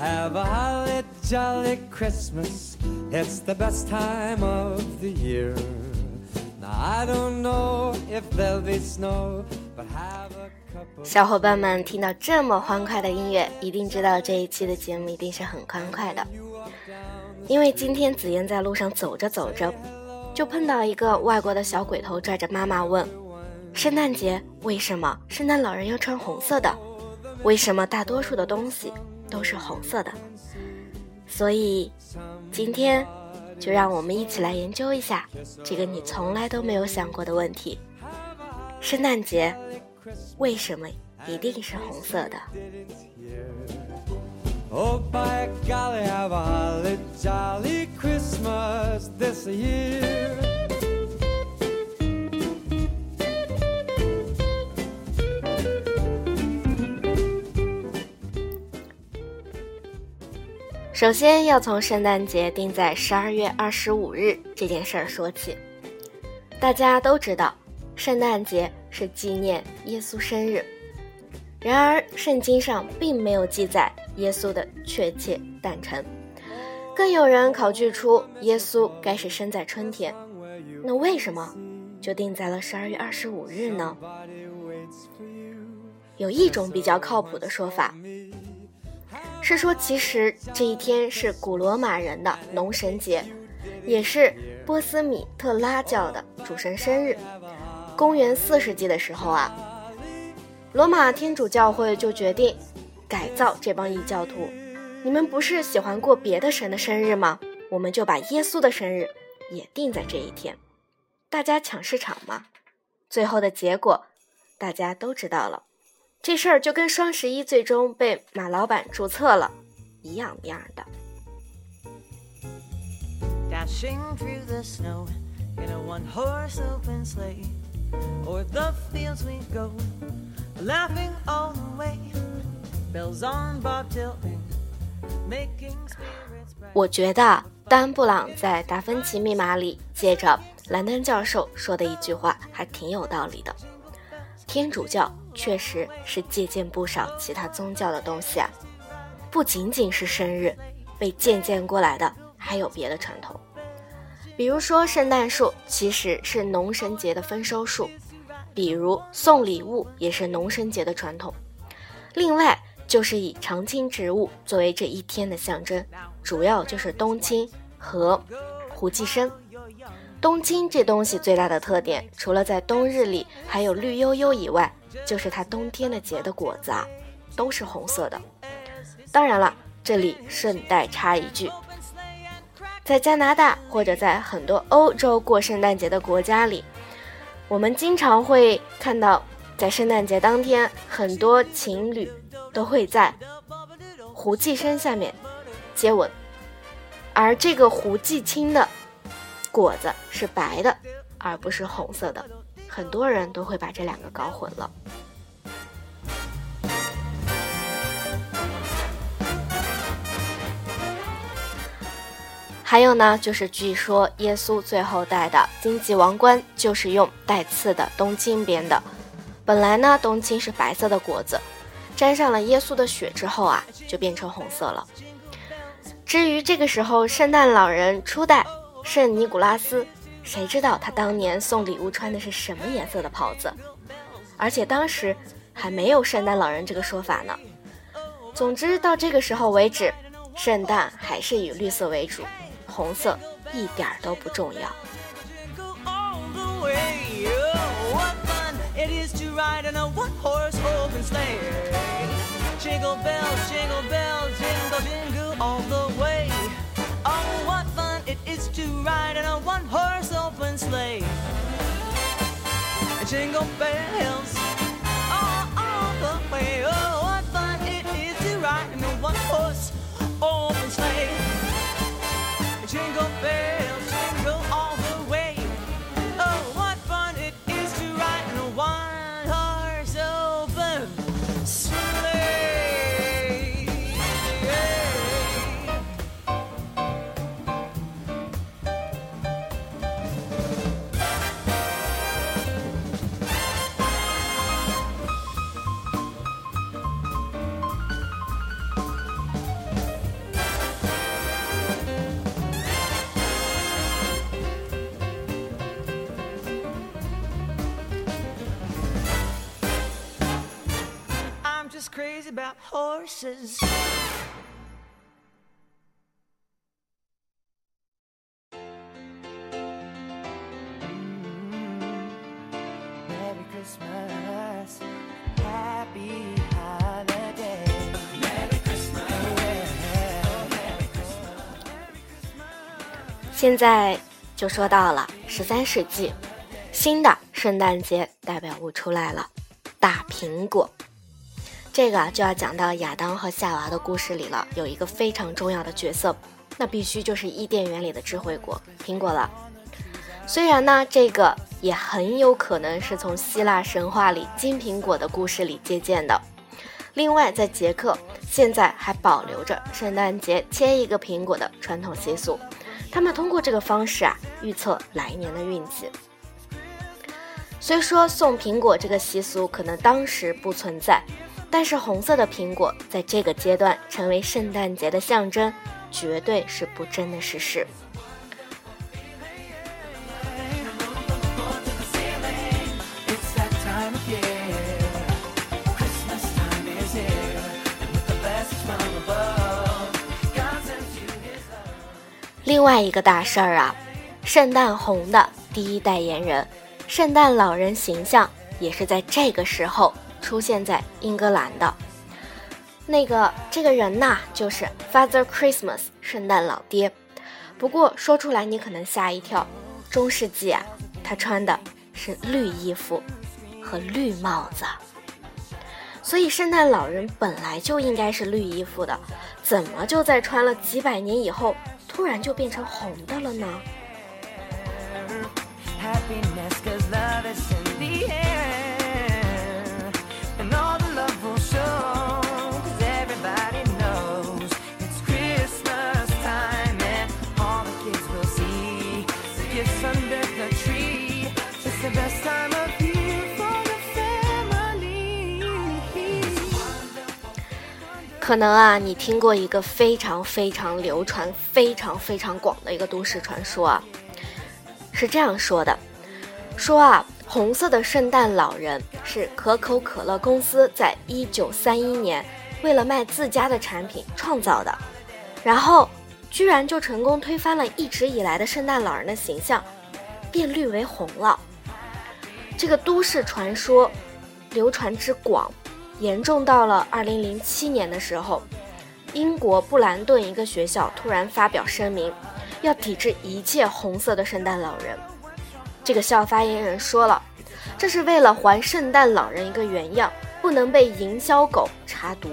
Have a holly jolly Christmas. It's the best time of the year. Now I don't know if there'll be snow, but have a 小伙伴们听到这么欢快的音乐，一定知道这一期的节目一定是很欢快的。因为今天紫嫣在路上走着走着，就碰到一个外国的小鬼头，拽着妈妈问：“圣诞节为什么圣诞老人要穿红色的？为什么大多数的东西都是红色的？”所以，今天就让我们一起来研究一下这个你从来都没有想过的问题：圣诞节为什么一定是红色的？Oh, by golly, have a holly jolly Christmas this year. 首先要从圣诞节定在十二月二十五日这件事儿说起。大家都知道，圣诞节是纪念耶稣生日。然而，圣经上并没有记载耶稣的确切诞辰，更有人考据出耶稣该是生在春天。那为什么就定在了十二月二十五日呢？有一种比较靠谱的说法，是说其实这一天是古罗马人的农神节，也是波斯米特拉教的主神生日。公元四世纪的时候啊。罗马天主教会就决定改造这帮异教徒。你们不是喜欢过别的神的生日吗？我们就把耶稣的生日也定在这一天，大家抢市场嘛。最后的结果大家都知道了，这事儿就跟双十一最终被马老板注册了一样一样的。Dashing through the snow in a one horse open sleigh. O'er the fields we go, laughing all the way. Bells on bobtail ring, making spirits bright. 我觉得丹布朗在《达芬奇密码》里借着兰登教授说的一句话还挺有道理的。天主教确实是借鉴不少其他宗教的东西啊，不仅仅是生日，被借鉴过来的还有别的传统，比如说圣诞树其实是农神节的丰收树，比如送礼物也是农神节的传统。另外就是以常青植物作为这一天的象征，主要就是冬青和胡寄生。冬青这东西最大的特点，除了在冬日里还有绿油油以外，就是它冬天的结的果子啊，都是红色的。当然了，这里顺带插一句，在加拿大或者在很多欧洲过圣诞节的国家里，我们经常会看到，在圣诞节当天，很多情侣都会在胡寄生下面接吻，而这个胡寄青的果子是白的，而不是红色的。很多人都会把这两个搞混了。还有呢，就是据说耶稣最后戴的荆棘王冠就是用带刺的冬青编的。本来呢，冬青是白色的果子，沾上了耶稣的血之后啊，就变成红色了。至于这个时候圣诞老人初代圣尼古拉斯，谁知道他当年送礼物穿的是什么颜色的袍子？而且当时还没有圣诞老人这个说法呢。总之，到这个时候为止，圣诞还是以绿色为主，红色一点儿都不重要。and Jingle bells. Crazy about horses. happy Holiday. Merry Christmas, Merry Christmas. 现在就说到了十三世纪，新的圣诞节代表物出来了，大苹果。这个就要讲到亚当和夏娃的故事里了，有一个非常重要的角色，那必须就是伊甸园里的智慧果苹果了。虽然呢，这个也很有可能是从希腊神话里金苹果的故事里借鉴的。另外，在捷克现在还保留着圣诞节切一个苹果的传统习俗，他们通过这个方式啊，预测来年的运气。虽说送苹果这个习俗可能当时不存在，但是红色的苹果在这个阶段成为圣诞节的象征，绝对是不争的事实。另外一个大事儿啊，圣诞红的第一代言人，圣诞老人形象也是在这个时候出现在英格兰的。那个这个人呐，就是 Father Christmas，圣诞老爹。不过说出来你可能吓一跳，中世纪啊，他穿的是绿衣服和绿帽子，所以圣诞老人本来就应该是绿衣服的，怎么就在穿了几百年以后，突然就变成红的了呢？可能啊，你听过一个非常非常流传、非常非常广的一个都市传说啊，是这样说的：说啊，红色的圣诞老人是可口可乐公司在一九三一年为了卖自家的产品创造的，然后居然就成功推翻了一直以来的圣诞老人的形象，变绿为红了。这个都市传说流传之广，严重到了2007年的时候，英国布兰顿一个学校突然发表声明，要抵制一切红色的圣诞老人。这个校发言人说了，这是为了还圣诞老人一个原样，不能被营销狗查毒。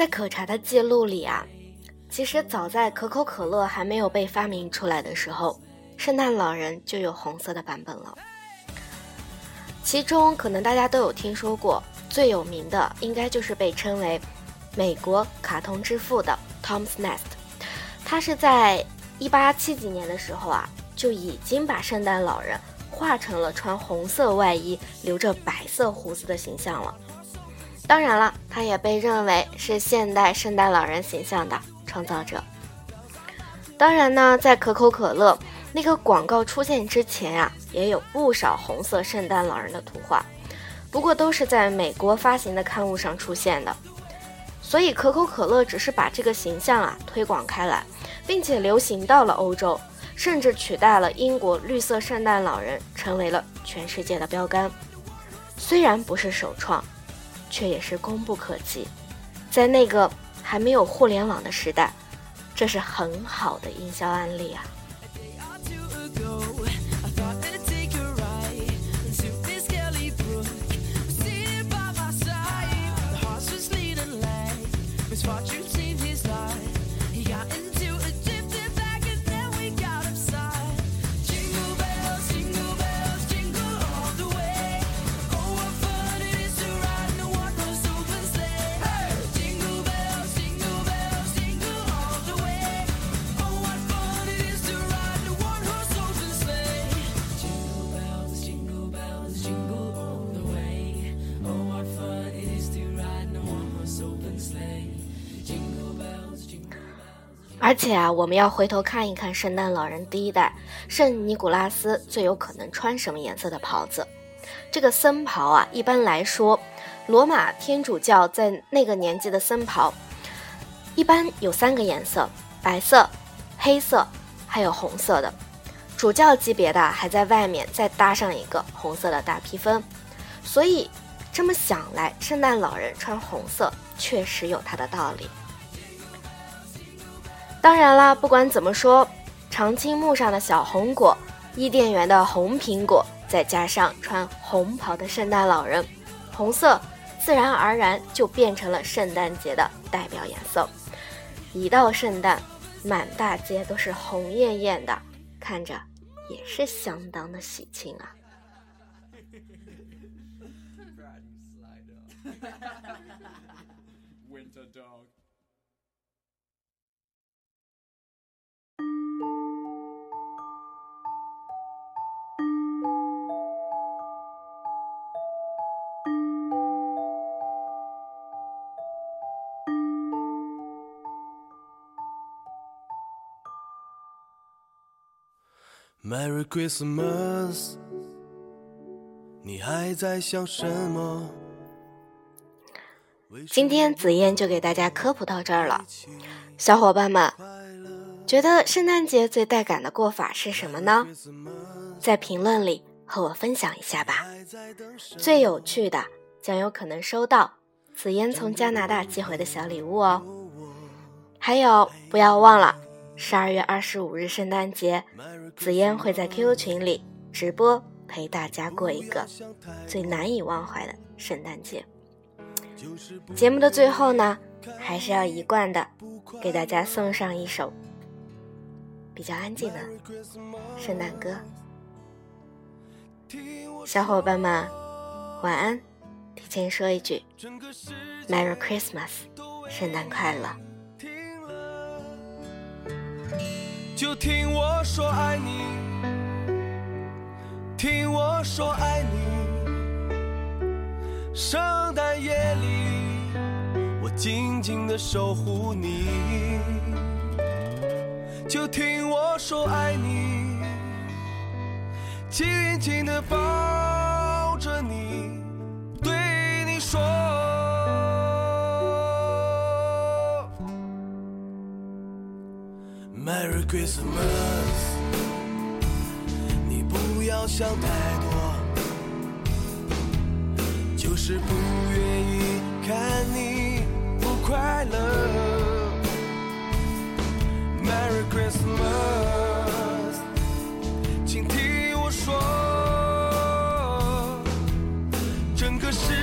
在可查的记录里啊，其实早在可口可乐还没有被发明出来的时候，圣诞老人就有红色的版本了。其中可能大家都有听说过，最有名的应该就是被称为美国卡通之父的 Tom Snest，。他是在一八七几年的时候啊，就已经把圣诞老人画成了穿红色外衣、留着白色胡子的形象了。当然了，他也被认为是现代圣诞老人形象的创造者。当然呢，在可口可乐那个广告出现之前呀、也有不少红色圣诞老人的图画，不过都是在美国发行的刊物上出现的。所以可口可乐只是把这个形象啊推广开来，并且流行到了欧洲，甚至取代了英国绿色圣诞老人，成为了全世界的标杆。虽然不是首创，却也是功不可及。在那个还没有互联网的时代，这是很好的营销案例啊。而且啊，我们要回头看一看圣诞老人第一代圣尼古拉斯最有可能穿什么颜色的袍子。这个僧袍啊，一般来说，罗马天主教在那个年纪的僧袍，一般有三个颜色：白色、黑色，还有红色的。主教级别的还在外面再搭上一个红色的大披风。所以这么想来，圣诞老人穿红色确实有它的道理。当然啦，不管怎么说，常青木上的小红果，伊甸园的红苹果，再加上穿红袍的圣诞老人，红色自然而然就变成了圣诞节的代表颜色。一到圣诞，满大街都是红艳艳的，看着也是相当的喜庆啊。Winter dog. Merry Christmas，你还在想什么？今天紫嫣就给大家科普到这儿了，小伙伴们，觉得圣诞节最带感的过法是什么呢？在评论里和我分享一下吧。最有趣的将有可能收到紫嫣从加拿大寄回的小礼物哦。还有，不要忘了，十二月二十五日圣诞节，紫嫣会在 QQ 群里直播，陪大家过一个最难以忘怀的圣诞节。节目的最后呢，还是要一贯的给大家送上一首比较安静的圣诞歌。小伙伴们，晚安！提前说一句，Merry Christmas，圣诞快乐！就听我说爱你，听我说爱你。圣诞夜里，我静静的守护你。就听我说爱你，紧紧的抱 Christmas，你不要想太多，就是不愿意看你不快乐。Merry Christmas，请听我说，整个世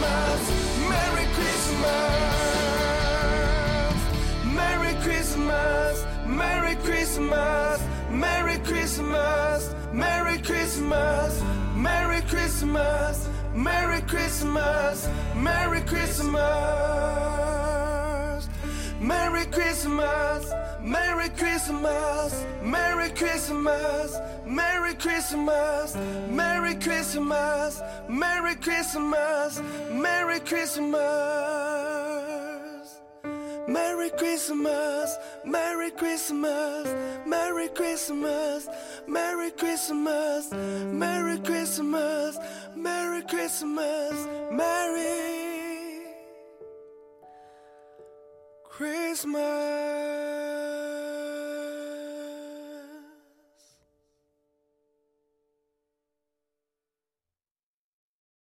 Christmas, Merry Christmas, Merry Christmas, Merry Christmas, Merry Christmas, Merry Christmas, Merry Christmas, Merry Christmas, Merry Christmas. Merry Christmas, Merry Christmas, Merry Christmas, Merry Christmas, Christmas, Merry Christmas, Merry Christmas. Merry Christmas, Merry Christmas, Merry Christmas, Merry Christmas, Merry Christmas, Merry Christmas, Merry Christmas.